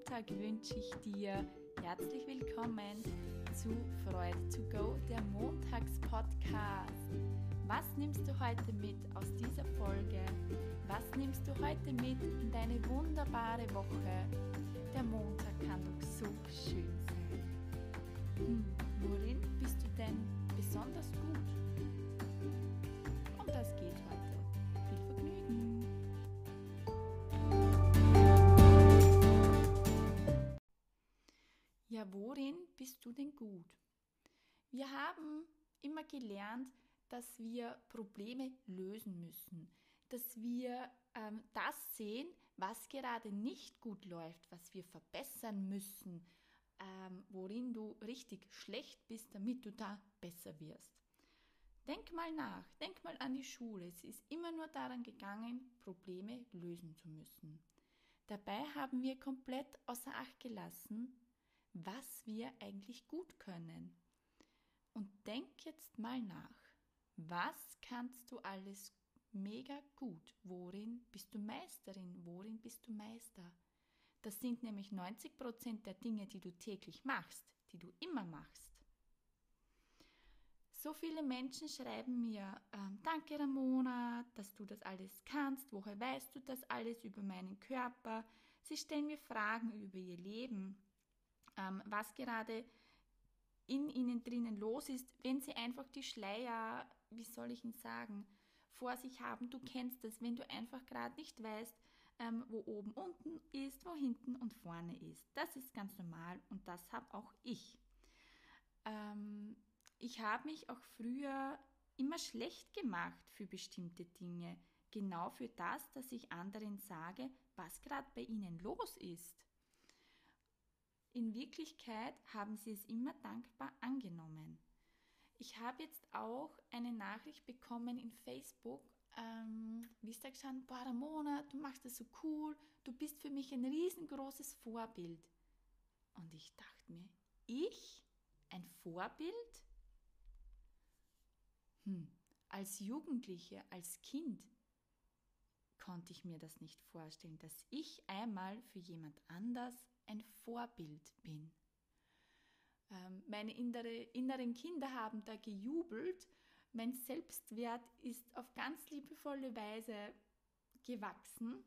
Montag wünsche ich dir herzlich willkommen zu Freude to Go, der Montagspodcast. Was nimmst du heute mit aus dieser Folge? Was nimmst du heute mit in deine wunderbare Woche? Ja, worin bist du denn gut? Wir haben immer gelernt, dass wir Probleme lösen müssen, dass wir ähm, das sehen, was gerade nicht gut läuft, was wir verbessern müssen, ähm, worin du richtig schlecht bist, damit du da besser wirst. Denk mal nach, denk mal an die Schule. Es ist immer nur daran gegangen, Probleme lösen zu müssen. Dabei haben wir komplett außer Acht gelassen, was wir eigentlich gut können. Und denk jetzt mal nach. Was kannst du alles mega gut? Worin bist du Meisterin? Worin bist du Meister? Das sind nämlich 90 Prozent der Dinge, die du täglich machst, die du immer machst. So viele Menschen schreiben mir, äh, danke Ramona, dass du das alles kannst, woher weißt du das alles über meinen Körper? Sie stellen mir Fragen über ihr Leben ähm, was gerade in ihnen drinnen los ist, wenn sie einfach die Schleier, wie soll ich ihn sagen, vor sich haben. Du kennst das, wenn du einfach gerade nicht weißt, ähm, wo oben unten ist, wo hinten und vorne ist. Das ist ganz normal und das habe auch ich. Ähm, ich habe mich auch früher immer schlecht gemacht für bestimmte Dinge. Genau für das, dass ich anderen sage, was gerade bei ihnen los ist. In Wirklichkeit haben sie es immer dankbar angenommen. Ich habe jetzt auch eine Nachricht bekommen in Facebook, ähm, wie ist da gestanden, boah Ramona, du machst das so cool, du bist für mich ein riesengroßes Vorbild. Und ich dachte mir, ich? Ein Vorbild? Hm, als Jugendliche, als Kind konnte ich mir das nicht vorstellen, dass ich einmal für jemand anders ein Vorbild bin. Ähm, meine innere, inneren Kinder haben da gejubelt. Mein Selbstwert ist auf ganz liebevolle Weise gewachsen.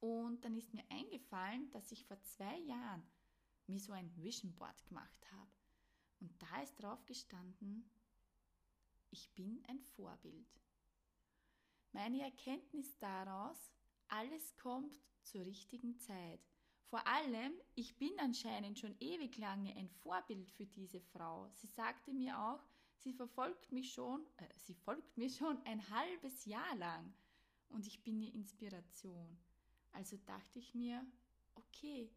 Und dann ist mir eingefallen, dass ich vor zwei Jahren mir so ein Vision Board gemacht habe. Und da ist drauf gestanden, ich bin ein Vorbild. Meine Erkenntnis daraus, alles kommt zur richtigen Zeit. Vor allem, ich bin anscheinend schon ewig lange ein Vorbild für diese Frau. Sie sagte mir auch, sie verfolgt mich schon, äh, sie folgt mir schon ein halbes Jahr lang und ich bin ihr Inspiration. Also dachte ich mir, okay,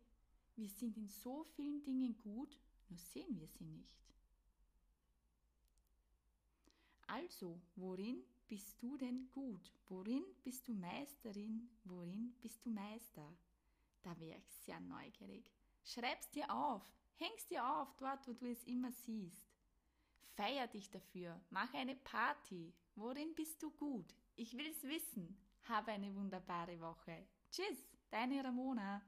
wir sind in so vielen Dingen gut, nur sehen wir sie nicht. Also, worin bist du denn gut? Worin bist du Meisterin? Worin bist du Meister? Da wäre ich sehr neugierig. Schreib's dir auf, häng's dir auf, dort, wo du es immer siehst. Feier dich dafür, mach eine Party. Worin bist du gut? Ich will's wissen. Habe eine wunderbare Woche. Tschüss, deine Ramona.